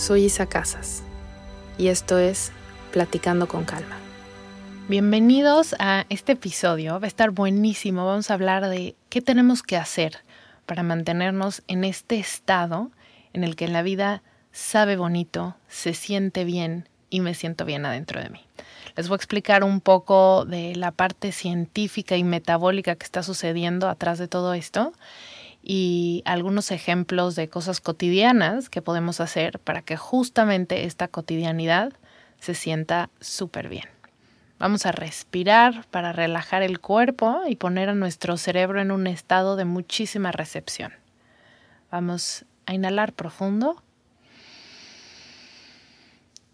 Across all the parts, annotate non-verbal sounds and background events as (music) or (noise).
Soy Isa Casas y esto es Platicando con Calma. Bienvenidos a este episodio, va a estar buenísimo, vamos a hablar de qué tenemos que hacer para mantenernos en este estado en el que la vida sabe bonito, se siente bien y me siento bien adentro de mí. Les voy a explicar un poco de la parte científica y metabólica que está sucediendo atrás de todo esto y algunos ejemplos de cosas cotidianas que podemos hacer para que justamente esta cotidianidad se sienta súper bien. Vamos a respirar para relajar el cuerpo y poner a nuestro cerebro en un estado de muchísima recepción. Vamos a inhalar profundo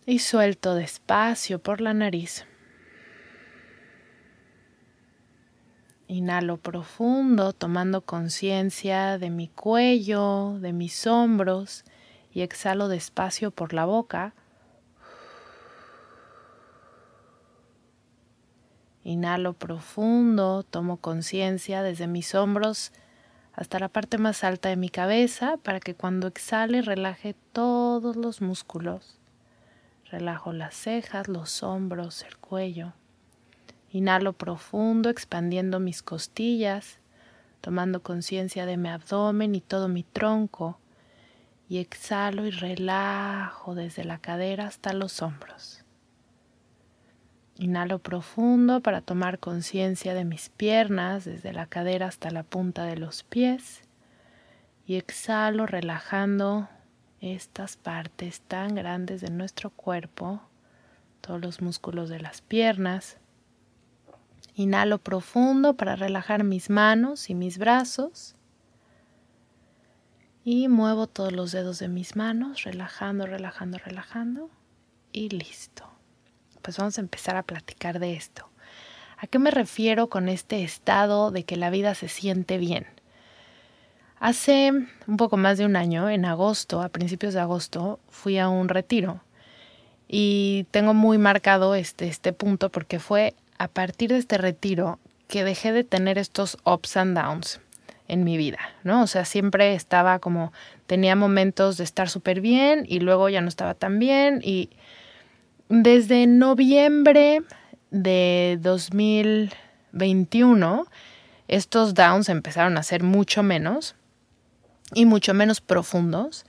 y suelto despacio por la nariz. Inhalo profundo, tomando conciencia de mi cuello, de mis hombros y exhalo despacio por la boca. Inhalo profundo, tomo conciencia desde mis hombros hasta la parte más alta de mi cabeza para que cuando exhale relaje todos los músculos. Relajo las cejas, los hombros, el cuello. Inhalo profundo, expandiendo mis costillas, tomando conciencia de mi abdomen y todo mi tronco. Y exhalo y relajo desde la cadera hasta los hombros. Inhalo profundo para tomar conciencia de mis piernas, desde la cadera hasta la punta de los pies. Y exhalo relajando estas partes tan grandes de nuestro cuerpo, todos los músculos de las piernas, Inhalo profundo para relajar mis manos y mis brazos. Y muevo todos los dedos de mis manos, relajando, relajando, relajando. Y listo. Pues vamos a empezar a platicar de esto. ¿A qué me refiero con este estado de que la vida se siente bien? Hace un poco más de un año, en agosto, a principios de agosto, fui a un retiro. Y tengo muy marcado este, este punto porque fue a partir de este retiro que dejé de tener estos ups and downs en mi vida, ¿no? O sea, siempre estaba como, tenía momentos de estar súper bien y luego ya no estaba tan bien y desde noviembre de 2021 estos downs empezaron a ser mucho menos y mucho menos profundos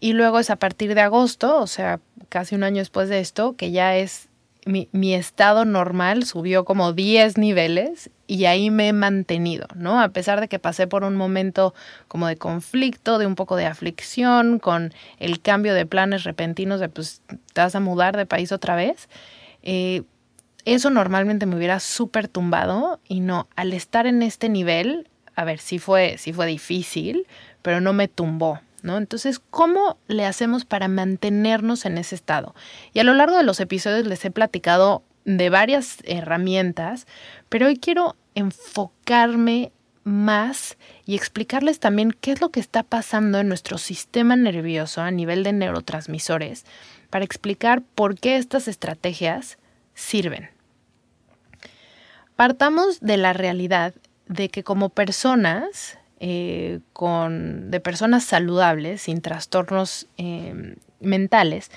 y luego es a partir de agosto, o sea, casi un año después de esto, que ya es mi, estado normal subió como 10 niveles y ahí me he mantenido, ¿no? A pesar de que pasé por un momento como de conflicto, de un poco de aflicción, con el cambio de planes repentinos de pues te vas a mudar de país otra vez, eh, eso normalmente me hubiera súper tumbado y no, al estar en este nivel, a ver, sí fue, sí fue difícil, pero no me tumbó, Entonces, ¿cómo le hacemos para mantenernos en ese estado? Y a lo largo de los episodios les he platicado de varias herramientas, pero hoy quiero enfocarme más y explicarles también qué es lo que está pasando en nuestro sistema nervioso a nivel de neurotransmisores para explicar por qué estas estrategias sirven. Partamos de la realidad de que como personas eh, con, de personas saludables, sin trastornos em, mentales,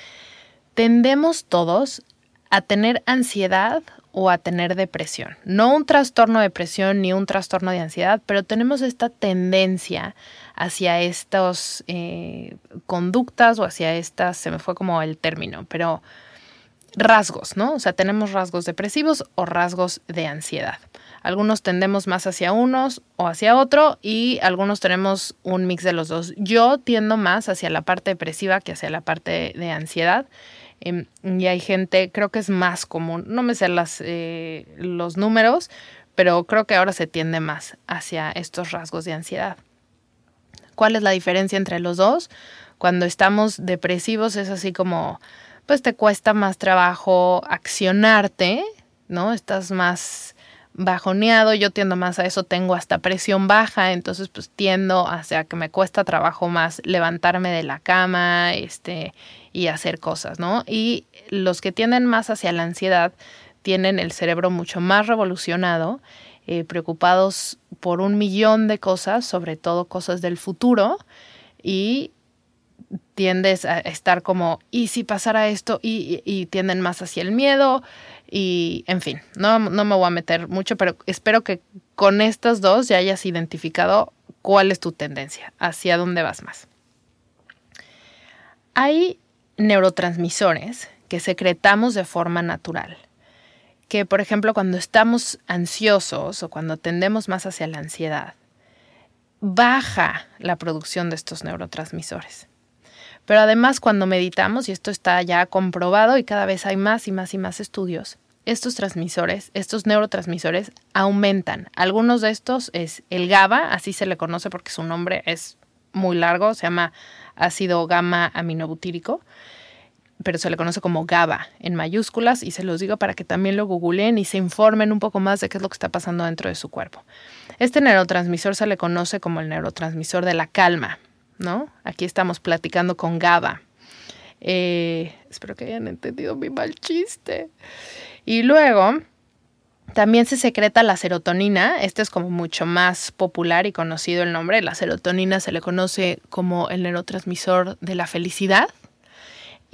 tendemos todos a tener ansiedad o a tener depresión. No un trastorno de depresión ni un trastorno de ansiedad, pero tenemos esta tendencia hacia estas eh, conductas o hacia estas, se me fue como el término, pero rasgos, ¿no? O sea, tenemos rasgos depresivos o rasgos de ansiedad. Algunos tendemos más hacia unos o hacia otro y algunos tenemos un mix de los dos. Yo tiendo más hacia la parte depresiva que hacia la parte de ansiedad. Em, y hay gente, creo que es más común, no me sé las, eh, los números, pero creo que ahora se tiende más hacia estos rasgos de ansiedad. ¿Cuál es la diferencia entre los dos? Cuando estamos depresivos es así como, pues te cuesta más trabajo accionarte, ¿no? Estás más bajoneado, yo tiendo más a eso, tengo hasta presión baja, entonces pues tiendo hacia que me cuesta trabajo más levantarme de la cama, este, y hacer cosas, ¿no? Y los que tienden más hacia la ansiedad tienen el cerebro mucho más revolucionado, eh, preocupados por un millón de cosas, sobre todo cosas del futuro, y tiendes a estar como, ¿y si pasara esto? Y, tienden más hacia el miedo, y en fin, no, no me voy a meter mucho, pero espero que con estas dos ya hayas identificado cuál es tu tendencia, hacia dónde vas más. Hay neurotransmisores que secretamos de forma natural. Que, por ejemplo, cuando estamos ansiosos o cuando tendemos más hacia la ansiedad, baja la producción de estos neurotransmisores. Pero además cuando meditamos, y esto está ya comprobado y cada vez hay más y más y más estudios, estos transmisores, estos neurotransmisores aumentan. Algunos de estos es el GABA, así se le conoce porque su nombre es muy largo, se llama ácido gamma aminobutírico, pero se le conoce como GABA en mayúsculas y se los digo para que también lo googleen y se informen un poco más de qué es lo que está pasando dentro de su cuerpo. Este neurotransmisor se le conoce como el neurotransmisor de la calma, ¿no? Aquí estamos platicando con GABA. Eh, espero que hayan entendido mi mal chiste. Y luego también se secreta la serotonina. Este es como mucho más popular y conocido el nombre. La serotonina se le conoce como el neurotransmisor de la felicidad.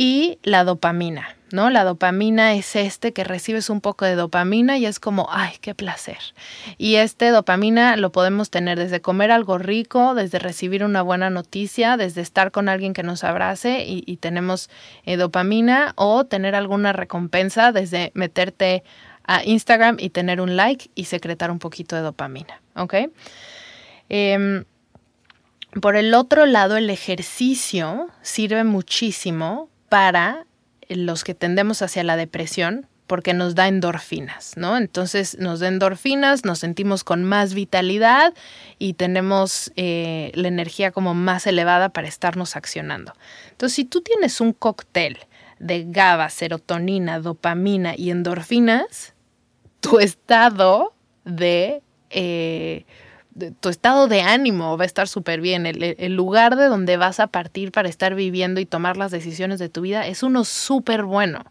Y la dopamina, ¿no? La dopamina es este que recibes un poco de dopamina y es como, ay, qué placer. Y este dopamina lo podemos tener desde comer algo rico, desde recibir una buena noticia, desde estar con alguien que nos abrace y, tenemos eh, dopamina o tener alguna recompensa desde meterte a Instagram y tener un like y secretar un poquito de dopamina, ¿ok? Em, por el otro lado, el ejercicio sirve muchísimo para los que tendemos hacia la depresión porque nos da endorfinas, ¿no? Entonces nos da endorfinas, nos sentimos con más vitalidad y tenemos eh, la energía como más elevada para estarnos accionando. Entonces, si tú tienes un cóctel de GABA, serotonina, dopamina y endorfinas, tu estado de eh, tu estado de ánimo va a estar súper bien. El, lugar de donde vas a partir para estar viviendo y tomar las decisiones de tu vida es uno súper bueno.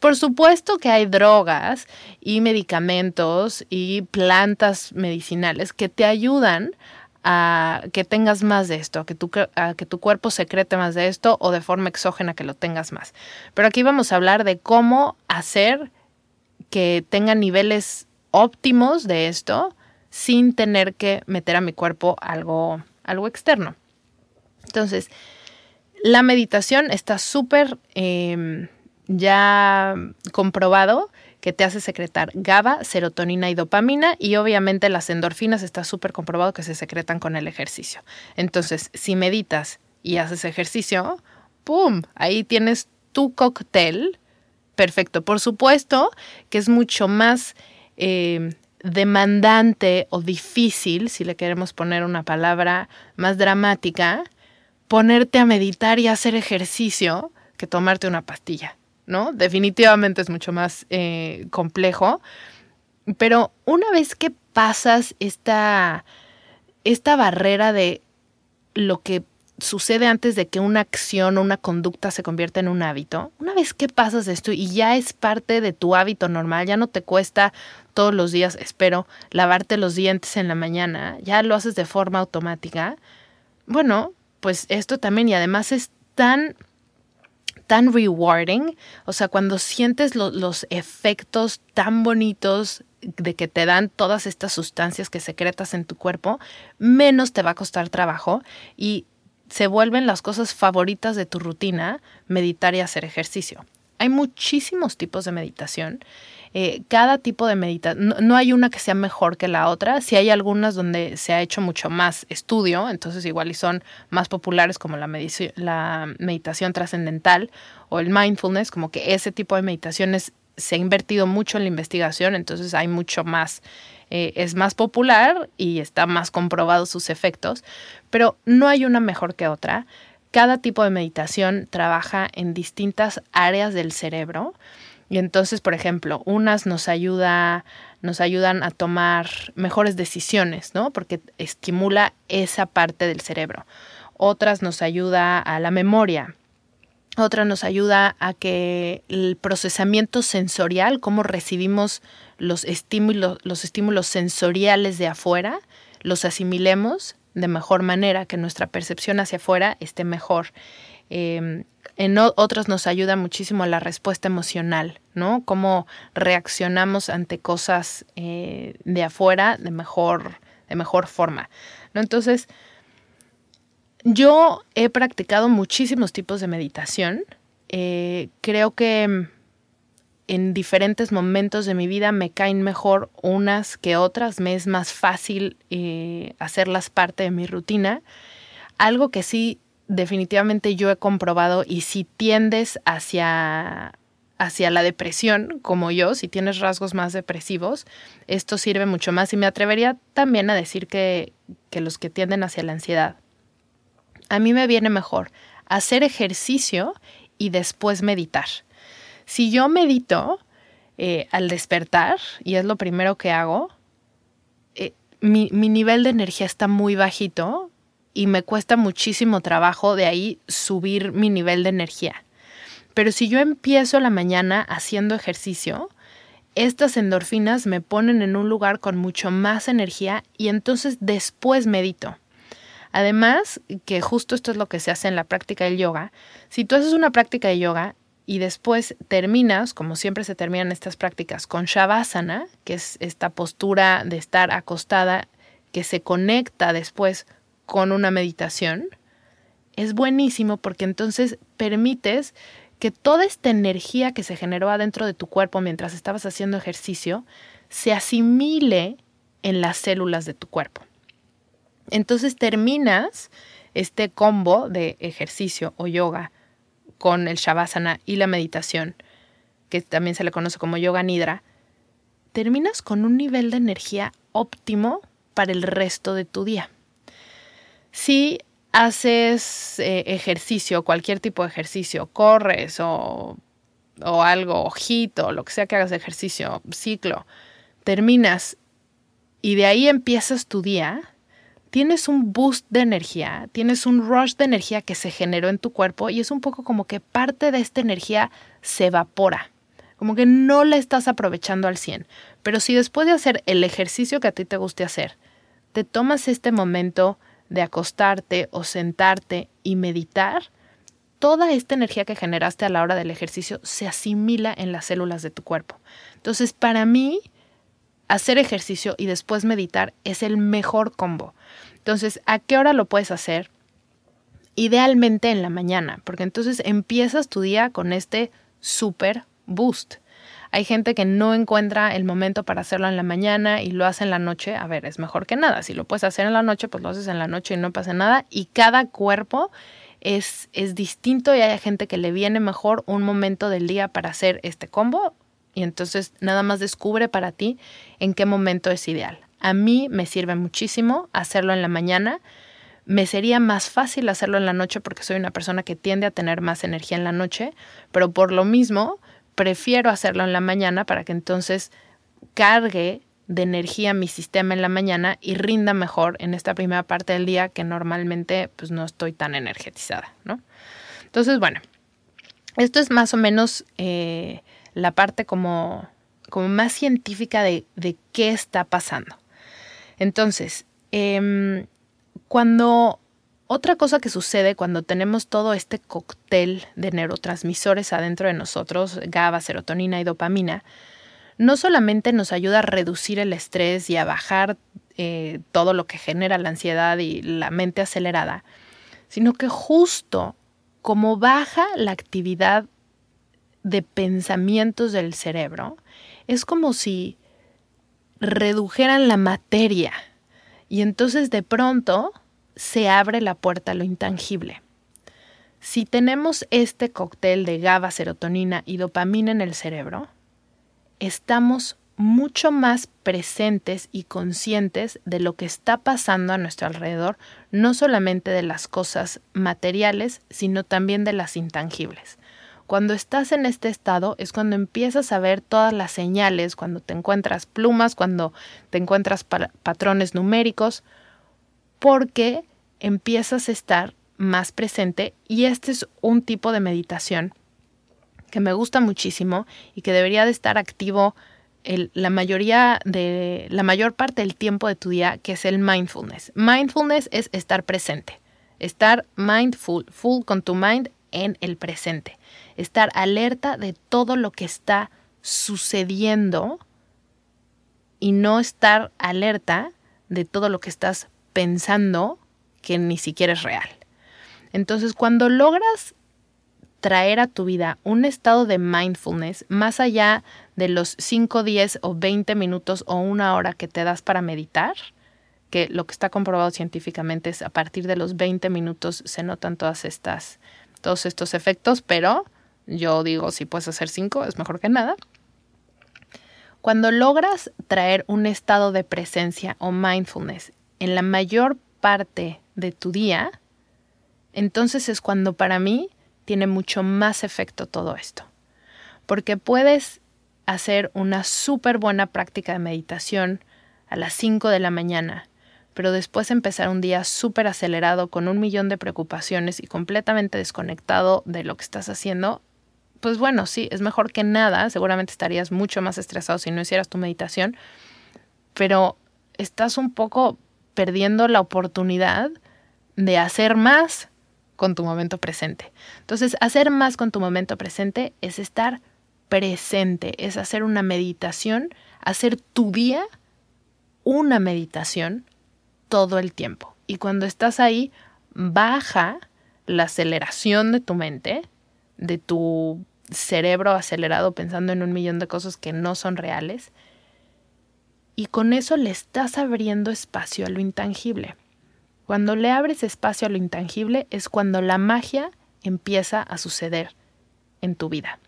Por supuesto que hay drogas y medicamentos y plantas medicinales que te ayudan a que tengas más de esto, a que, tu, a que tu cuerpo secrete más de esto o de forma exógena que lo tengas más. Pero aquí vamos a hablar de cómo hacer que tenga niveles óptimos de esto sin tener que meter a mi cuerpo algo, algo externo. Entonces, la meditación está súper em, ya comprobado que te hace secretar GABA, serotonina y dopamina y obviamente las endorfinas está súper comprobado que se secretan con el ejercicio. Entonces, si meditas y haces ejercicio, ¡pum! Ahí tienes tu cóctel perfecto. Por supuesto que es mucho más em, demandante o difícil, si le queremos poner una palabra más dramática, ponerte a meditar y hacer ejercicio que tomarte una pastilla, ¿no? Definitivamente es mucho más eh, complejo, pero una vez que pasas esta, esta barrera de lo que sucede antes de que una acción o una conducta se convierta en un hábito, una vez que pasas esto y ya es parte de tu hábito normal, ya no te cuesta todos los días, espero, lavarte los dientes en la mañana, ya lo haces de forma automática, bueno, pues esto también y además es tan tan rewarding, o sea, cuando sientes los efectos tan bonitos de que te dan todas estas sustancias que secretas en tu cuerpo, menos te va a costar trabajo y se vuelven las cosas favoritas de tu rutina meditar y hacer ejercicio. Hay muchísimos tipos de meditación. Eh, cada tipo de meditación, no, hay una que sea mejor que la otra. Si hay algunas donde se ha hecho mucho más estudio, entonces igual y son más populares como la, la meditación trascendental o el mindfulness, como que ese tipo de meditaciones se ha invertido mucho en la investigación, entonces hay mucho más, eh, es más popular y está más comprobado sus efectos, pero no hay una mejor que otra. Cada tipo de meditación trabaja en distintas áreas del cerebro. Y entonces, por ejemplo, unas nos ayuda, nos ayudan a tomar mejores decisiones, ¿no? Porque estimula esa parte del cerebro. Otras nos ayuda a la memoria, otra nos ayuda a que el procesamiento sensorial, cómo recibimos los estímulos, los estímulos sensoriales de afuera, los asimilemos de mejor manera, que nuestra percepción hacia afuera esté mejor. Em, en otras nos ayuda muchísimo la respuesta emocional, ¿no? Cómo reaccionamos ante cosas eh, de afuera de mejor, de mejor forma. ¿no? Entonces, yo he practicado muchísimos tipos de meditación. Eh, creo que en diferentes momentos de mi vida me caen mejor unas que otras. Me es más fácil eh, hacerlas parte de mi rutina. Algo que sí definitivamente yo he comprobado y si tiendes hacia hacia la depresión, como yo, si tienes rasgos más depresivos, esto sirve mucho más y me atrevería también a decir que, que los que tienden hacia la ansiedad a mí me viene mejor hacer ejercicio y después meditar. Si yo medito eh, al despertar, y es lo primero que hago, eh, mi, mi nivel de energía está muy bajito y me cuesta muchísimo trabajo de ahí subir mi nivel de energía. Pero si yo empiezo la mañana haciendo ejercicio, estas endorfinas me ponen en un lugar con mucho más energía y entonces después medito. Además, que justo esto es lo que se hace en la práctica del yoga, si tú haces una práctica de yoga y después terminas, como siempre se terminan estas prácticas, con Shavasana, que es esta postura de estar acostada que se conecta después con una meditación, es buenísimo porque entonces permites que toda esta energía que se generó adentro de tu cuerpo mientras estabas haciendo ejercicio se asimile en las células de tu cuerpo. Entonces terminas este combo de ejercicio o yoga con el shavasana y la meditación, que también se le conoce como yoga nidra, terminas con un nivel de energía óptimo para el resto de tu día. Si haces eh, ejercicio, cualquier tipo de ejercicio, corres o, o algo, ojito, lo que sea que hagas ejercicio, ciclo, terminas y de ahí empiezas tu día, tienes un boost de energía, tienes un rush de energía que se generó en tu cuerpo y es un poco como que parte de esta energía se evapora, como que no la estás aprovechando al 100. Pero si después de hacer el ejercicio que a ti te guste hacer, te tomas este momento de acostarte o sentarte y meditar, toda esta energía que generaste a la hora del ejercicio se asimila en las células de tu cuerpo. Entonces, para mí, hacer ejercicio y después meditar es el mejor combo. Entonces, ¿a qué hora lo puedes hacer? Idealmente en la mañana, porque entonces empiezas tu día con este super boost. Hay gente que no encuentra el momento para hacerlo en la mañana y lo hace en la noche. A ver, es mejor que nada. Si lo puedes hacer en la noche, pues lo haces en la noche y no pasa nada. Y cada cuerpo es, es distinto y hay gente que le viene mejor un momento del día para hacer este combo. Y entonces nada más descubre para ti en qué momento es ideal. A mí me sirve muchísimo hacerlo en la mañana. Me sería más fácil hacerlo en la noche porque soy una persona que tiende a tener más energía en la noche, pero por lo mismo prefiero hacerlo en la mañana para que entonces cargue de energía mi sistema en la mañana y rinda mejor en esta primera parte del día que normalmente pues no estoy tan energetizada, ¿no? Entonces, bueno, esto es más o menos eh, la parte como, como más científica de, de qué está pasando. Entonces, em, cuando Otra cosa que sucede cuando tenemos todo este cóctel de neurotransmisores adentro de nosotros, GABA, serotonina y dopamina, no solamente nos ayuda a reducir el estrés y a bajar eh, todo lo que genera la ansiedad y la mente acelerada, sino que justo como baja la actividad de pensamientos del cerebro, es como si redujeran la materia. Y entonces de pronto se abre la puerta a lo intangible. Si tenemos este cóctel de GABA, serotonina y dopamina en el cerebro, estamos mucho más presentes y conscientes de lo que está pasando a nuestro alrededor, no solamente de las cosas materiales, sino también de las intangibles. Cuando estás en este estado es cuando empiezas a ver todas las señales, cuando te encuentras plumas, cuando te encuentras patrones numéricos, porque empiezas a estar más presente y este es un tipo de meditación que me gusta muchísimo y que debería de estar activo la mayoría de la mayor parte del tiempo de tu día, que es el mindfulness. Mindfulness es estar presente, estar mindful, full con tu mind en el presente, estar alerta de todo lo que está sucediendo y no estar alerta de todo lo que estás pensando que ni siquiera es real. Entonces, cuando logras traer a tu vida un estado de mindfulness más allá de los 5, 10 o 20 minutos o una hora que te das para meditar, que lo que está comprobado científicamente es a partir de los 20 minutos se notan todas estas, todos estos efectos, pero yo digo si puedes hacer 5 es mejor que nada. Cuando logras traer un estado de presencia o mindfulness en la mayor parte de tu día, entonces es cuando para mí tiene mucho más efecto todo esto. Porque puedes hacer una súper buena práctica de meditación a las 5 de la mañana, pero después empezar un día súper acelerado con un millón de preocupaciones y completamente desconectado de lo que estás haciendo, pues bueno, sí, es mejor que nada, seguramente estarías mucho más estresado si no hicieras tu meditación, pero estás un poco perdiendo la oportunidad de hacer más con tu momento presente. Entonces, hacer más con tu momento presente es estar presente, es hacer una meditación, hacer tu día una meditación todo el tiempo. Y cuando estás ahí, baja la aceleración de tu mente, de tu cerebro acelerado pensando en un millón de cosas que no son reales, y con eso le estás abriendo espacio a lo intangible. Cuando le abres espacio a lo intangible es cuando la magia empieza a suceder en tu vida.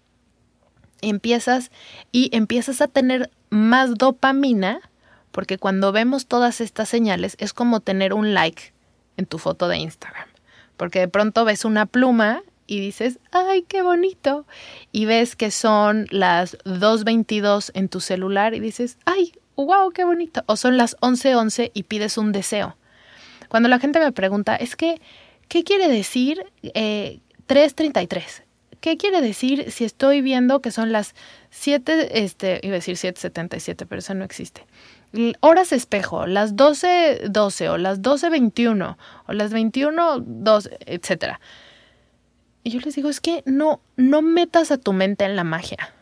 Empiezas y empiezas a tener más dopamina porque cuando vemos todas estas señales es como tener un like en tu foto de Instagram. Porque de pronto ves una pluma y dices, ay, qué bonito. Y ves que son las 2.22 en tu celular y dices, ay, wow, qué bonito. O son las 11:11 11 y pides un deseo. Cuando la gente me pregunta, es que, ¿qué quiere decir eh, 3.33? ¿Qué quiere decir si estoy viendo que son las 7, este, iba a decir 7.77, pero eso no existe? Horas espejo, las 12.12 o las 12.21 o las 21.12, etcétera. Y yo les digo, es que no, no metas a tu mente en la magia.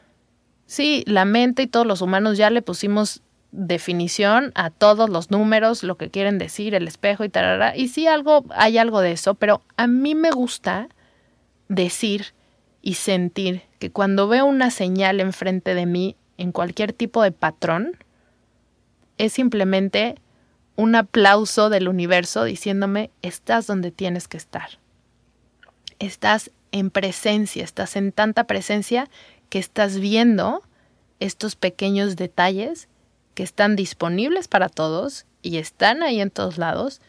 Sí, la mente y todos los humanos ya le pusimos definición a todos los números, lo que quieren decir, el espejo y tal. Y sí algo, hay algo de eso, pero a mí me gusta decir y sentir que cuando veo una señal enfrente de mí en cualquier tipo de patrón, es simplemente un aplauso del universo diciéndome, estás donde tienes que estar. Estás en presencia, estás en tanta presencia que estás viendo estos pequeños detalles que están disponibles para todos y están ahí en todos lados,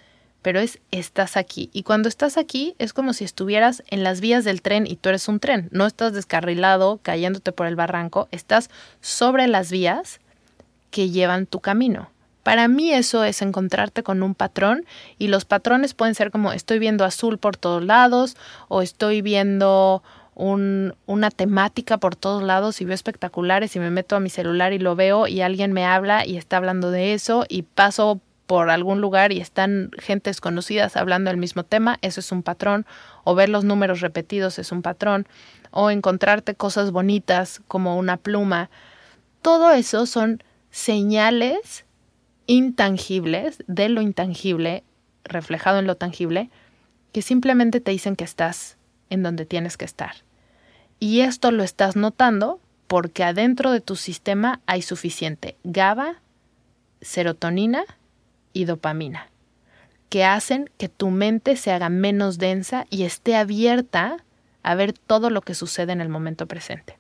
pero es estás aquí. Y cuando estás aquí es como si estuvieras en las vías del tren y tú eres un tren. No estás descarrilado, cayéndote por el barranco, estás sobre las vías que llevan tu camino. Para mí eso es encontrarte con un patrón y los patrones pueden ser como estoy viendo azul por todos lados o estoy viendo una temática por todos lados y veo espectaculares y me meto a mi celular y lo veo y alguien me habla y está hablando de eso y paso por algún lugar y están gentes conocidas hablando del mismo tema, eso es un patrón, o ver los números repetidos es un patrón, o encontrarte cosas bonitas como una pluma. Todo eso son señales intangibles de lo intangible reflejado en lo tangible que simplemente te dicen que estás en donde tienes que estar. Y esto lo estás notando porque adentro de tu sistema hay suficiente GABA, serotonina y dopamina, que hacen que tu mente se haga menos densa y esté abierta a ver todo lo que sucede en el momento presente.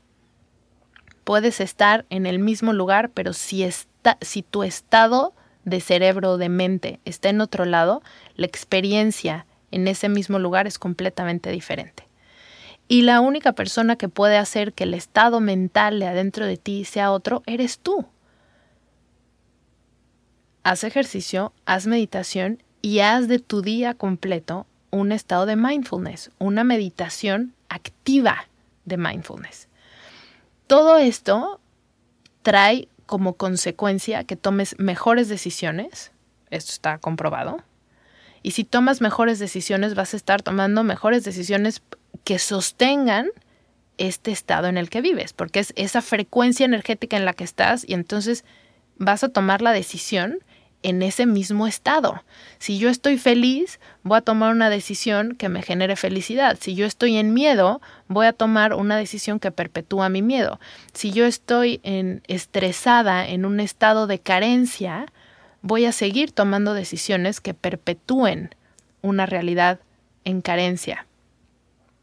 Puedes estar en el mismo lugar, pero si, está, si tu estado de cerebro o de mente está en otro lado, la experiencia en ese mismo lugar es completamente diferente. Y la única persona que puede hacer que el estado mental de adentro de ti sea otro, eres tú. Haz ejercicio, haz meditación y haz de tu día completo un estado de mindfulness, una meditación activa de mindfulness. Todo esto trae como consecuencia que tomes mejores decisiones, esto está comprobado, y si tomas mejores decisiones vas a estar tomando mejores decisiones que sostengan este estado en el que vives, porque es esa frecuencia energética en la que estás y entonces vas a tomar la decisión en ese mismo estado. Si yo estoy feliz, voy a tomar una decisión que me genere felicidad. Si yo estoy en miedo, voy a tomar una decisión que perpetúa mi miedo. Si yo estoy en, estresada, en un estado de carencia, voy a seguir tomando decisiones que perpetúen una realidad en carencia.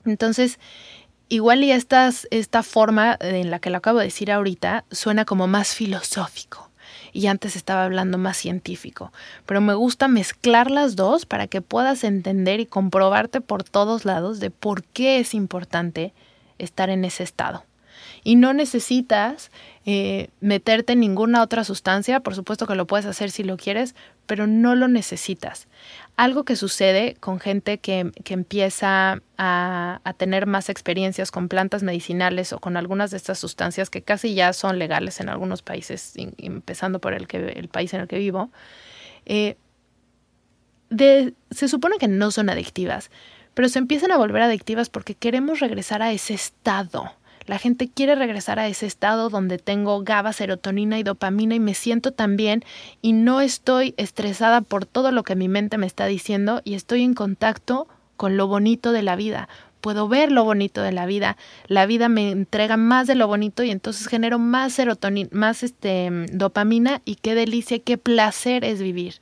Entonces, igual y esta forma en la que lo acabo de decir ahorita suena como más filosófico y antes estaba hablando más científico, pero me gusta mezclar las dos para que puedas entender y comprobarte por todos lados de por qué es importante estar en ese estado. Y no necesitas eh, meterte en ninguna otra sustancia, por supuesto que lo puedes hacer si lo quieres, pero no lo necesitas. Algo que sucede con gente que, empieza a, tener más experiencias con plantas medicinales o con algunas de estas sustancias que casi ya son legales en algunos países, empezando por el, que, el país en el que vivo, eh, se supone que no son adictivas, pero se empiezan a volver adictivas porque queremos regresar a ese estado la gente quiere regresar a ese estado donde tengo GABA, serotonina y dopamina y me siento tan bien y no estoy estresada por todo lo que mi mente me está diciendo y estoy en contacto con lo bonito de la vida. Puedo ver lo bonito de la vida. La vida me entrega más de lo bonito y entonces genero más serotonina, más este dopamina y qué delicia, qué placer es vivir.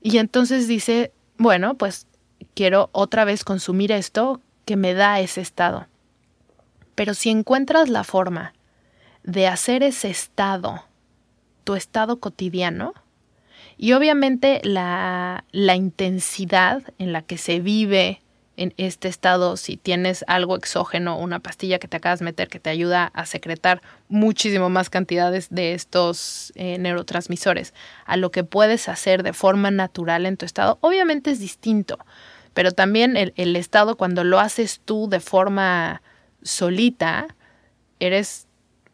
Y entonces dice, bueno, pues quiero otra vez consumir esto que me da ese estado. Pero si encuentras la forma de hacer ese estado, tu estado cotidiano, y obviamente la, la intensidad en la que se vive en este estado, si tienes algo exógeno, una pastilla que te acabas de meter que te ayuda a secretar muchísimo más cantidades de estos eh, neurotransmisores a lo que puedes hacer de forma natural en tu estado, obviamente es distinto, pero también el, el estado cuando lo haces tú de forma solita, eres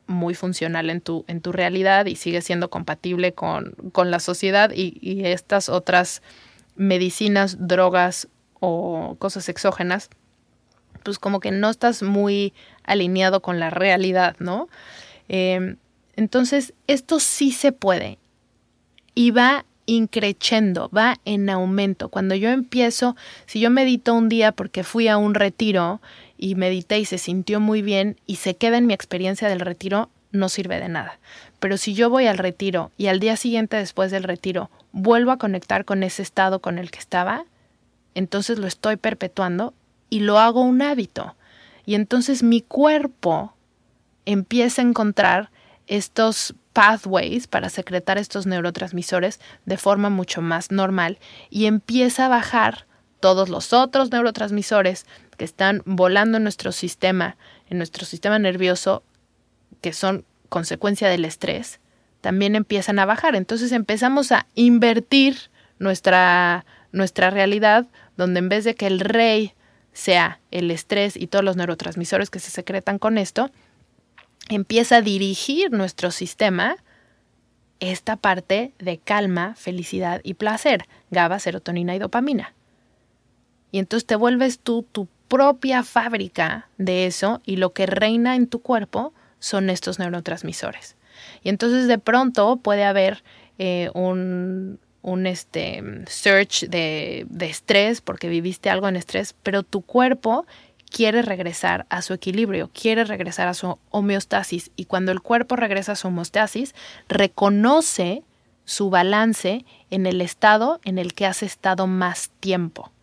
muy funcional en tu, en tu realidad y sigues siendo compatible con, la sociedad y, y, estas otras medicinas, drogas o cosas exógenas, pues como que no estás muy alineado con la realidad, ¿no? Em, entonces, esto sí se puede y va increciendo, va en aumento. Cuando yo empiezo, si yo medito un día porque fui a un retiro y medité y se sintió muy bien y se queda en mi experiencia del retiro, no sirve de nada. Pero si yo voy al retiro y al día siguiente después del retiro vuelvo a conectar con ese estado con el que estaba, entonces lo estoy perpetuando y lo hago un hábito. Y entonces mi cuerpo empieza a encontrar estos pathways para secretar estos neurotransmisores de forma mucho más normal y empieza a bajar todos los otros neurotransmisores que están volando en nuestro sistema, en nuestro sistema nervioso, que son consecuencia del estrés, también empiezan a bajar. Entonces empezamos a invertir nuestra, nuestra realidad, donde en vez de que el rey sea el estrés y todos los neurotransmisores que se secretan con esto, empieza a dirigir nuestro sistema esta parte de calma, felicidad y placer, GABA, serotonina y dopamina. Y entonces te vuelves tú tu propia fábrica de eso y lo que reina en tu cuerpo son estos neurotransmisores. Y entonces de pronto puede haber eh, un, un este, search de, de estrés porque viviste algo en estrés, pero tu cuerpo quiere regresar a su equilibrio, quiere regresar a su homeostasis y cuando el cuerpo regresa a su homeostasis, reconoce su balance en el estado en el que has estado más tiempo.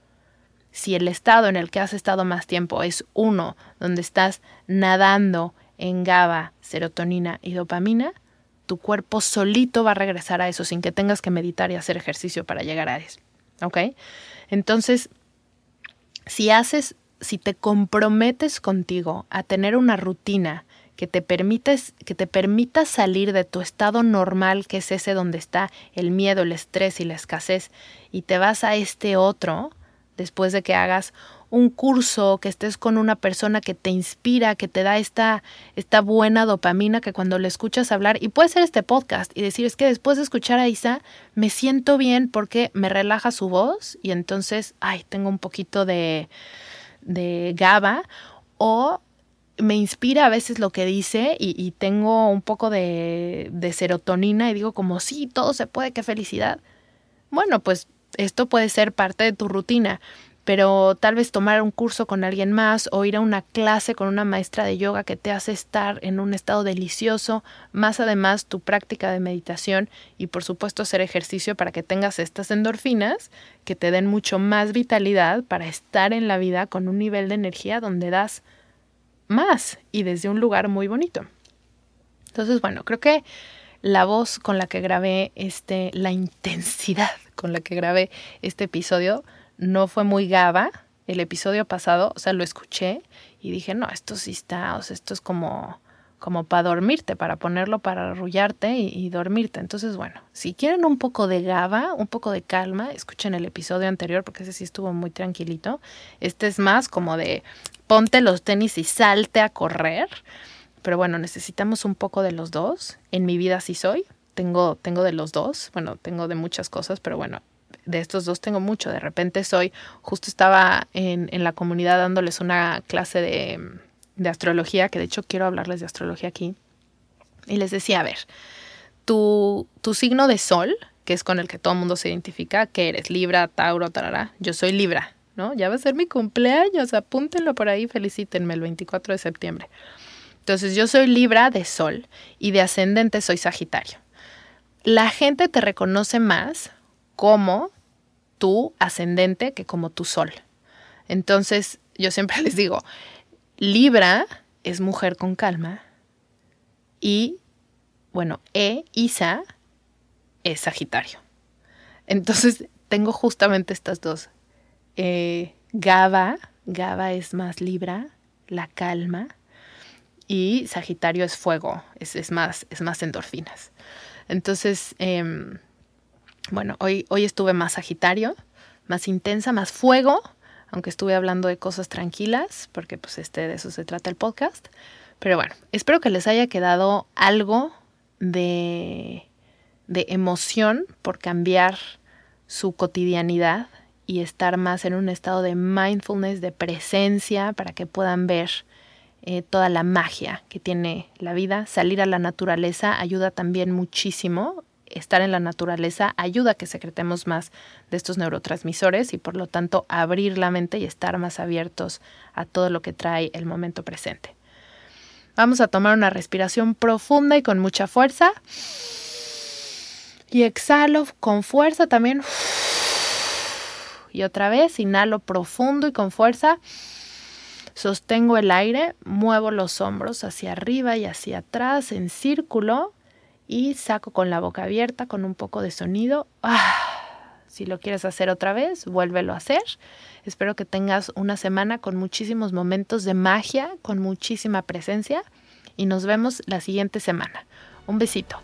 Si el estado en el que has estado más tiempo es uno donde estás nadando en GABA, serotonina y dopamina, tu cuerpo solito va a regresar a eso sin que tengas que meditar y hacer ejercicio para llegar a eso. ¿Ok? Entonces, si haces, si te comprometes contigo a tener una rutina que te, permites, que te permita salir de tu estado normal, que es ese donde está el miedo, el estrés y la escasez, y te vas a este otro, después de que hagas un curso, que estés con una persona que te inspira, que te da esta, esta buena dopamina que cuando le escuchas hablar, y puede ser este podcast y decir, es que después de escuchar a Isa, me siento bien porque me relaja su voz y entonces, ay, tengo un poquito de, de GABA, o me inspira a veces lo que dice y, y tengo un poco de, de serotonina y digo como, sí, todo se puede, qué felicidad. Bueno, pues esto puede ser parte de tu rutina pero tal vez tomar un curso con alguien más o ir a una clase con una maestra de yoga que te hace estar en un estado delicioso, más además tu práctica de meditación y por supuesto hacer ejercicio para que tengas estas endorfinas que te den mucho más vitalidad para estar en la vida con un nivel de energía donde das más y desde un lugar muy bonito. Entonces, bueno, creo que la voz con la que grabé este, la intensidad con la que grabé este episodio, no fue muy GABA el episodio pasado, o sea, lo escuché y dije, no, esto sí está, o sea, esto es como, como para dormirte, para ponerlo para arrullarte y, dormirte. Entonces, bueno, si quieren un poco de GABA, un poco de calma, escuchen el episodio anterior porque ese sí estuvo muy tranquilito. Este es más como de ponte los tenis y salte a correr. Pero bueno, necesitamos un poco de los dos. En mi vida sí soy. Tengo, tengo de los dos. Bueno, tengo de muchas cosas, pero bueno, de estos dos tengo mucho. De repente soy, justo estaba en, en la comunidad dándoles una clase de, de, astrología, que de hecho quiero hablarles de astrología aquí. Y les decía, a ver, tu, tu signo de sol, que es con el que todo el mundo se identifica, que eres Libra, Tauro, tarara. Yo soy Libra, ¿no? Ya va a ser mi cumpleaños, apúntenlo por ahí, felicítenme el 24 de septiembre. Entonces yo soy Libra de Sol y de ascendente soy Sagitario. La gente te reconoce más como tu ascendente que como tu sol. Entonces, yo siempre (laughs) les digo, Libra es mujer con calma y, bueno, E, Isa, es Sagitario. Entonces, tengo justamente estas dos. Eh, Gaba, Gaba es más Libra, la calma, y Sagitario es fuego, es, más, es más endorfinas. Entonces, em, bueno, hoy, hoy estuve más Sagitario, más intensa, más fuego, aunque estuve hablando de cosas tranquilas, porque pues este, de eso se trata el podcast. Pero bueno, espero que les haya quedado algo de, de emoción por cambiar su cotidianidad y estar más en un estado de mindfulness, de presencia, para que puedan ver eh, toda la magia que tiene la vida. Salir a la naturaleza ayuda también muchísimo estar en la naturaleza ayuda a que secretemos más de estos neurotransmisores y por lo tanto abrir la mente y estar más abiertos a todo lo que trae el momento presente. Vamos a tomar una respiración profunda y con mucha fuerza. Y exhalo con fuerza también. Y otra vez, inhalo profundo y con fuerza. Sostengo el aire, muevo los hombros hacia arriba y hacia atrás en círculo y saco con la boca abierta con un poco de sonido. Ah, si lo quieres hacer otra vez, vuélvelo a hacer. Espero que tengas una semana con muchísimos momentos de magia, con muchísima presencia y nos vemos la siguiente semana. Un besito.